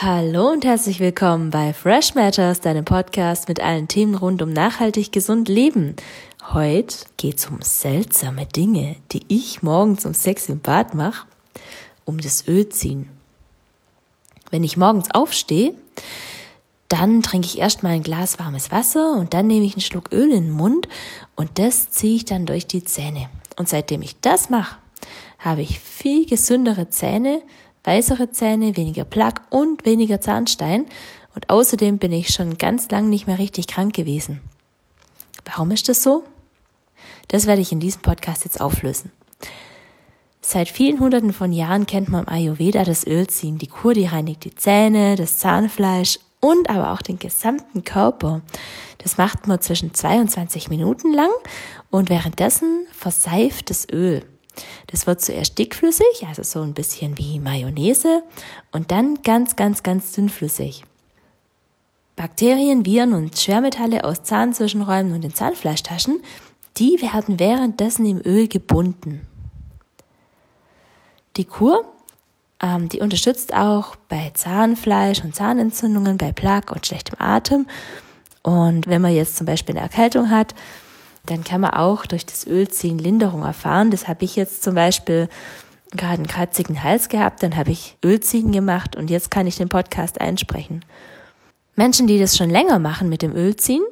Hallo und herzlich willkommen bei Fresh Matters, deinem Podcast mit allen Themen rund um nachhaltig gesund leben. Heute geht's um seltsame Dinge, die ich morgens um sechs im Bad mache, um das Öl ziehen. Wenn ich morgens aufstehe, dann trinke ich erstmal ein Glas warmes Wasser und dann nehme ich einen Schluck Öl in den Mund und das ziehe ich dann durch die Zähne. Und seitdem ich das mache, habe ich viel gesündere Zähne, weißere Zähne, weniger Plaque und weniger Zahnstein. Und außerdem bin ich schon ganz lang nicht mehr richtig krank gewesen. Warum ist das so? Das werde ich in diesem Podcast jetzt auflösen. Seit vielen hunderten von Jahren kennt man im Ayurveda das Ölziehen. Die Kur, die reinigt die Zähne, das Zahnfleisch und aber auch den gesamten Körper. Das macht man zwischen 22 Minuten lang und währenddessen verseift das Öl. Das wird zuerst dickflüssig, also so ein bisschen wie Mayonnaise, und dann ganz, ganz, ganz dünnflüssig. Bakterien, Viren und Schwermetalle aus Zahnzwischenräumen und den Zahnfleischtaschen, die werden währenddessen im Öl gebunden. Die Kur, ähm, die unterstützt auch bei Zahnfleisch und Zahnentzündungen, bei Plaque und schlechtem Atem. Und wenn man jetzt zum Beispiel eine Erkältung hat, dann kann man auch durch das Ölziehen Linderung erfahren. Das habe ich jetzt zum Beispiel gerade einen kratzigen Hals gehabt, dann habe ich Ölziehen gemacht und jetzt kann ich den Podcast einsprechen. Menschen, die das schon länger machen mit dem Ölziehen,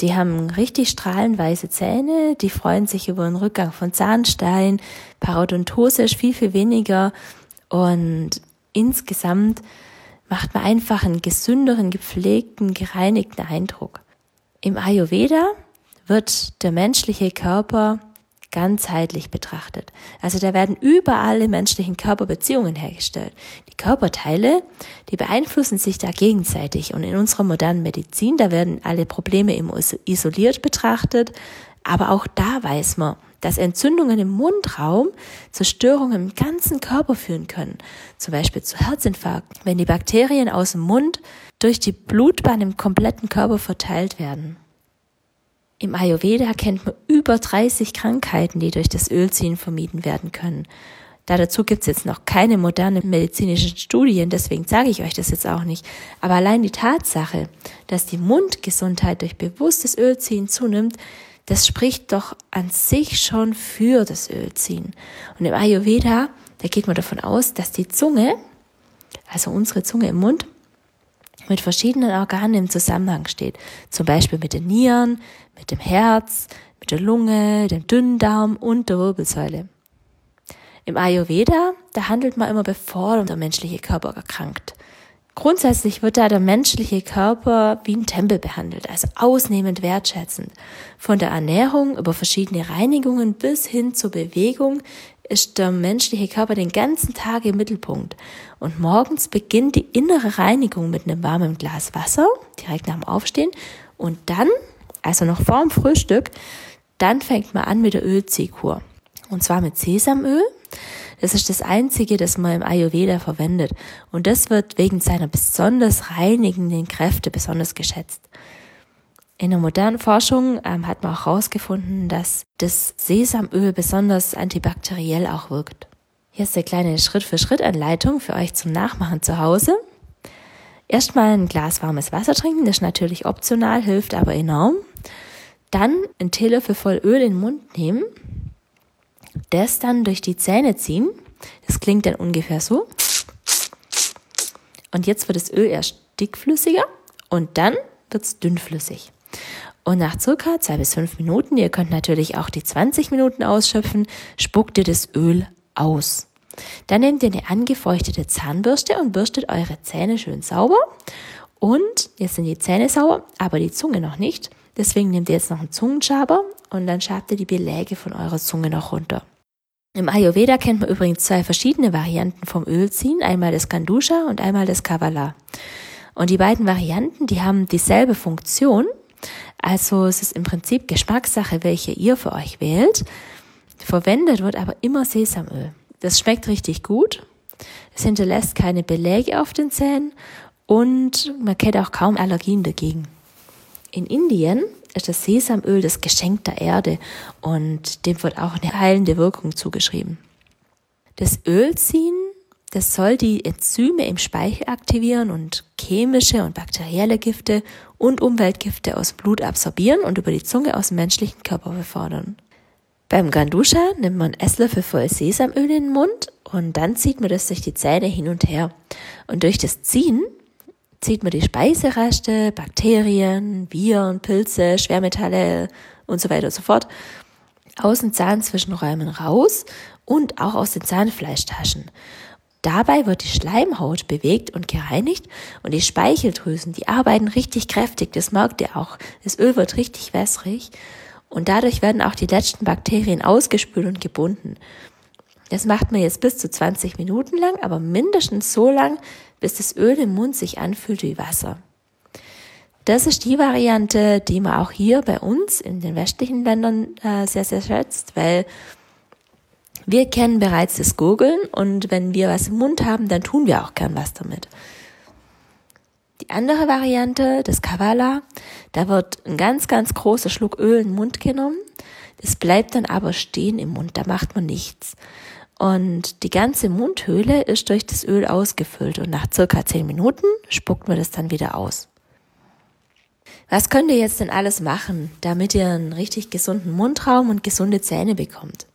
die haben richtig strahlenweiße Zähne, die freuen sich über den Rückgang von Zahnstein, Parodontose ist viel, viel weniger und insgesamt macht man einfach einen gesünderen, gepflegten, gereinigten Eindruck. Im Ayurveda wird der menschliche Körper ganzheitlich betrachtet. Also da werden überall im menschlichen Körper Beziehungen hergestellt. Die Körperteile, die beeinflussen sich da gegenseitig. Und in unserer modernen Medizin, da werden alle Probleme im isoliert betrachtet. Aber auch da weiß man, dass Entzündungen im Mundraum Zerstörungen im ganzen Körper führen können. Zum Beispiel zu Herzinfarkt, wenn die Bakterien aus dem Mund durch die Blutbahn im kompletten Körper verteilt werden. Im Ayurveda kennt man über 30 Krankheiten, die durch das Ölziehen vermieden werden können. Da dazu gibt's jetzt noch keine modernen medizinischen Studien, deswegen sage ich euch das jetzt auch nicht. Aber allein die Tatsache, dass die Mundgesundheit durch bewusstes Ölziehen zunimmt, das spricht doch an sich schon für das Ölziehen. Und im Ayurveda, da geht man davon aus, dass die Zunge, also unsere Zunge im Mund, mit verschiedenen Organen im Zusammenhang steht. Zum Beispiel mit den Nieren, mit dem Herz, mit der Lunge, dem Dünndarm und der Wirbelsäule. Im Ayurveda, da handelt man immer bevor der menschliche Körper erkrankt. Grundsätzlich wird da der menschliche Körper wie ein Tempel behandelt, also ausnehmend wertschätzend. Von der Ernährung über verschiedene Reinigungen bis hin zur Bewegung ist der menschliche Körper den ganzen Tag im Mittelpunkt. Und morgens beginnt die innere Reinigung mit einem warmen Glas Wasser, direkt nach dem Aufstehen. Und dann, also noch vor dem Frühstück, dann fängt man an mit der Ölziehkur. Und zwar mit Sesamöl. Das ist das einzige, das man im Ayurveda verwendet. Und das wird wegen seiner besonders reinigenden Kräfte besonders geschätzt. In der modernen Forschung ähm, hat man auch herausgefunden, dass das Sesamöl besonders antibakteriell auch wirkt. Hier ist eine kleine Schritt-für-Schritt-Anleitung für euch zum Nachmachen zu Hause. Erstmal ein Glas warmes Wasser trinken, das ist natürlich optional, hilft aber enorm. Dann ein Teelöffel voll Öl in den Mund nehmen, das dann durch die Zähne ziehen. Das klingt dann ungefähr so. Und jetzt wird das Öl erst dickflüssiger und dann wird es dünnflüssig. Und nach circa zwei bis fünf Minuten, ihr könnt natürlich auch die 20 Minuten ausschöpfen, spuckt ihr das Öl aus. Dann nehmt ihr eine angefeuchtete Zahnbürste und bürstet eure Zähne schön sauber. Und jetzt sind die Zähne sauber, aber die Zunge noch nicht. Deswegen nehmt ihr jetzt noch einen Zungenschaber und dann schabt ihr die Beläge von eurer Zunge noch runter. Im Ayurveda kennt man übrigens zwei verschiedene Varianten vom Ölziehen, einmal das Kandusha und einmal das Kavala. Und die beiden Varianten, die haben dieselbe Funktion, also es ist im Prinzip Geschmackssache, welche ihr für euch wählt. Verwendet wird aber immer Sesamöl. Das schmeckt richtig gut. Es hinterlässt keine Beläge auf den Zähnen und man kennt auch kaum Allergien dagegen. In Indien ist das Sesamöl das Geschenk der Erde und dem wird auch eine heilende Wirkung zugeschrieben. Das Ölziehen, Das soll die Enzyme im Speichel aktivieren und chemische und bakterielle Gifte und Umweltgifte aus Blut absorbieren und über die Zunge aus dem menschlichen Körper befördern. Beim Gandusha nimmt man Esslöffel voll Sesamöl in den Mund und dann zieht man das durch die Zähne hin und her. Und durch das Ziehen zieht man die Speisereste, Bakterien, Viren, Pilze, Schwermetalle und so weiter und so fort aus den Zahnzwischenräumen raus und auch aus den Zahnfleischtaschen. Dabei wird die Schleimhaut bewegt und gereinigt und die Speicheldrüsen, die arbeiten richtig kräftig, das merkt ihr auch. Das Öl wird richtig wässrig und dadurch werden auch die letzten Bakterien ausgespült und gebunden. Das macht man jetzt bis zu 20 Minuten lang, aber mindestens so lang, bis das Öl im Mund sich anfühlt wie Wasser. Das ist die Variante, die man auch hier bei uns in den westlichen Ländern äh, sehr, sehr schätzt, weil wir kennen bereits das Gurgeln und wenn wir was im Mund haben, dann tun wir auch gern was damit. Die andere Variante, das Kavala, da wird ein ganz, ganz großer Schluck Öl in den Mund genommen. Das bleibt dann aber stehen im Mund, da macht man nichts. Und die ganze Mundhöhle ist durch das Öl ausgefüllt und nach circa zehn Minuten spuckt man das dann wieder aus. Was könnt ihr jetzt denn alles machen, damit ihr einen richtig gesunden Mundraum und gesunde Zähne bekommt?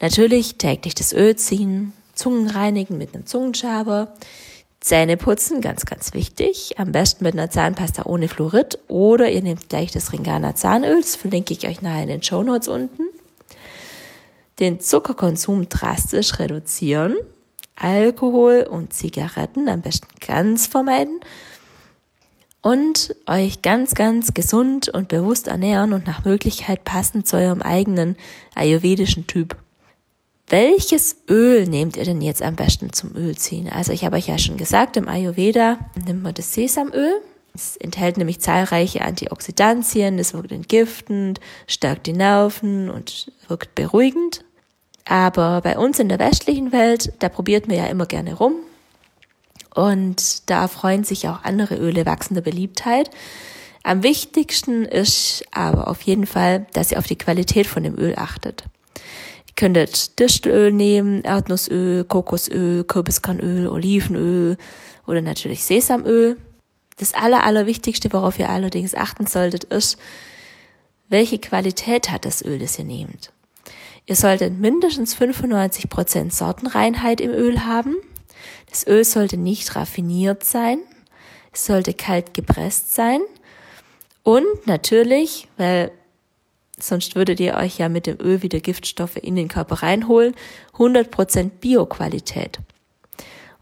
Natürlich täglich das Öl ziehen, Zungen reinigen mit einem Zungenschaber, Zähne putzen, ganz, ganz wichtig. Am besten mit einer Zahnpasta ohne Fluorid oder ihr nehmt gleich das Ringana Zahnöl, das verlinke ich euch nachher in den Show Notes unten. Den Zuckerkonsum drastisch reduzieren, Alkohol und Zigaretten am besten ganz vermeiden und euch ganz, ganz gesund und bewusst ernähren und nach Möglichkeit passend zu eurem eigenen ayurvedischen Typ. Welches Öl nehmt ihr denn jetzt am besten zum Ölziehen? Also ich habe euch ja schon gesagt, im Ayurveda nimmt man das Sesamöl. Es enthält nämlich zahlreiche Antioxidantien, es wirkt entgiftend, stärkt die Nerven und wirkt beruhigend. Aber bei uns in der westlichen Welt, da probiert man ja immer gerne rum. Und da freuen sich auch andere Öle wachsender Beliebtheit. Am wichtigsten ist aber auf jeden Fall, dass ihr auf die Qualität von dem Öl achtet könntet Distelöl nehmen, Erdnussöl, Kokosöl, Kürbiskernöl, Olivenöl oder natürlich Sesamöl. Das aller, allerwichtigste, worauf ihr allerdings achten solltet, ist, welche Qualität hat das Öl, das ihr nehmt. Ihr solltet mindestens 95% Sortenreinheit im Öl haben. Das Öl sollte nicht raffiniert sein. Es sollte kalt gepresst sein. Und natürlich, weil sonst würdet ihr euch ja mit dem Öl wieder Giftstoffe in den Körper reinholen. 100% Bio-Qualität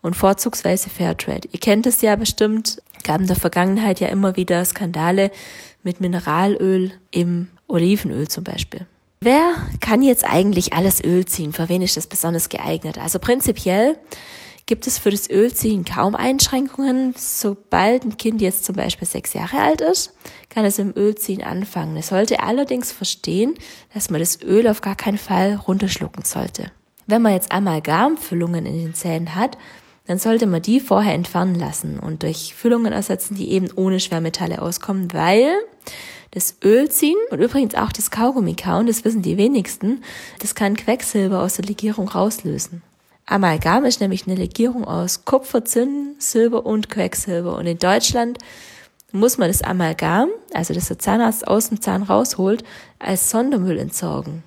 und vorzugsweise Fairtrade. Ihr kennt es ja bestimmt, gab in der Vergangenheit ja immer wieder Skandale mit Mineralöl im Olivenöl zum Beispiel. Wer kann jetzt eigentlich alles Öl ziehen? Für wen ist das besonders geeignet? Also prinzipiell gibt es für das Ölziehen kaum Einschränkungen. Sobald ein Kind jetzt zum Beispiel sechs Jahre alt ist, kann es im Ölziehen anfangen. Es sollte allerdings verstehen, dass man das Öl auf gar keinen Fall runterschlucken sollte. Wenn man jetzt Amalgamfüllungen in den Zähnen hat, dann sollte man die vorher entfernen lassen und durch Füllungen ersetzen, die eben ohne Schwermetalle auskommen, weil das Ölziehen und übrigens auch das Kaugummi kauen, das wissen die wenigsten, das kann Quecksilber aus der Legierung rauslösen. Amalgam ist nämlich eine Legierung aus Kupfer, Zinn, Silber und Quecksilber. Und in Deutschland muss man das Amalgam, also das der Zahnarzt aus dem Zahn rausholt, als Sondermüll entsorgen.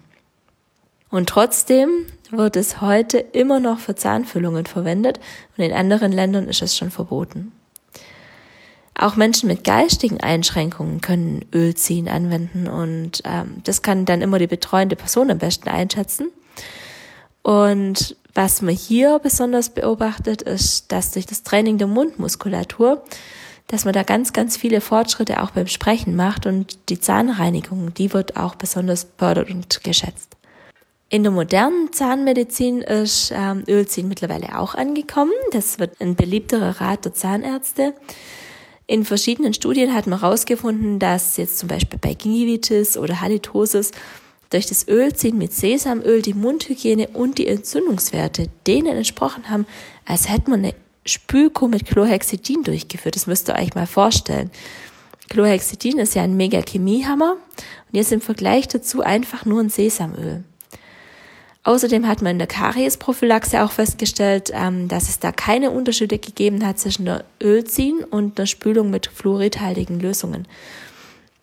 Und trotzdem wird es heute immer noch für Zahnfüllungen verwendet und in anderen Ländern ist es schon verboten. Auch Menschen mit geistigen Einschränkungen können Ölziehen anwenden und ähm, das kann dann immer die betreuende Person am besten einschätzen. Und was man hier besonders beobachtet, ist, dass durch das Training der Mundmuskulatur, dass man da ganz, ganz viele Fortschritte auch beim Sprechen macht und die Zahnreinigung, die wird auch besonders fördert und geschätzt. In der modernen Zahnmedizin ist ähm, Ölziehen mittlerweile auch angekommen. Das wird ein beliebterer Rat der Zahnärzte. In verschiedenen Studien hat man herausgefunden, dass jetzt zum Beispiel bei Gingivitis oder Halitosis durch das Ölziehen mit Sesamöl die Mundhygiene und die Entzündungswerte denen entsprochen haben, als hätte man eine Spülkur mit Chlorhexidin durchgeführt. Das müsst ihr euch mal vorstellen. Chlorhexidin ist ja ein mega Chemiehammer und jetzt im Vergleich dazu einfach nur ein Sesamöl. Außerdem hat man in der Kariesprophylaxe auch festgestellt, ähm, dass es da keine Unterschiede gegeben hat zwischen der Ölziehen und der Spülung mit fluoridhaltigen Lösungen.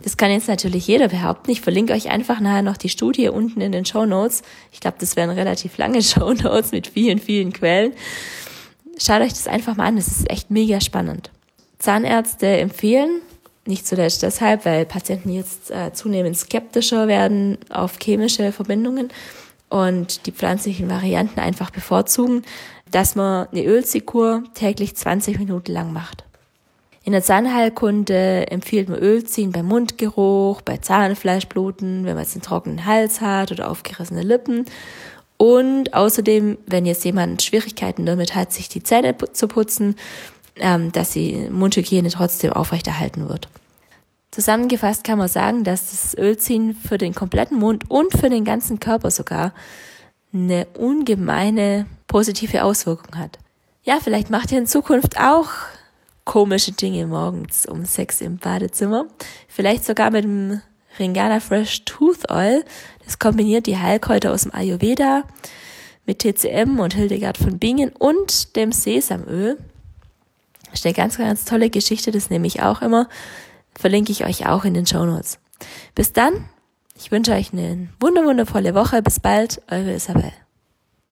Das kann jetzt natürlich jeder behaupten. Ich verlinke euch einfach nachher noch die Studie unten in den Show Notes. Ich glaube, das wären relativ lange Show Notes mit vielen, vielen Quellen. Schaut euch das einfach mal an. Das ist echt mega spannend. Zahnärzte empfehlen, nicht zuletzt deshalb, weil Patienten jetzt äh, zunehmend skeptischer werden auf chemische Verbindungen, und die pflanzlichen Varianten einfach bevorzugen, dass man eine Ölziehkur täglich 20 Minuten lang macht. In der Zahnheilkunde empfiehlt man Ölziehen bei Mundgeruch, bei Zahnfleischbluten, wenn man jetzt einen trockenen Hals hat oder aufgerissene Lippen. Und außerdem, wenn jetzt jemand Schwierigkeiten damit hat, sich die Zähne zu putzen, ähm, dass die Mundhygiene trotzdem aufrechterhalten wird. Zusammengefasst kann man sagen, dass das Ölziehen für den kompletten Mund und für den ganzen Körper sogar eine ungemeine positive Auswirkung hat. Ja, vielleicht macht ihr in Zukunft auch komische Dinge morgens um sechs im Badezimmer. Vielleicht sogar mit dem Ringana Fresh Tooth Oil. Das kombiniert die Heilkräuter aus dem Ayurveda mit TCM und Hildegard von Bingen und dem Sesamöl. Das ist eine ganz, ganz tolle Geschichte, das nehme ich auch immer verlinke ich euch auch in den Show Notes. Bis dann, ich wünsche euch eine wunderwundervolle Woche. Bis bald, eure Isabel.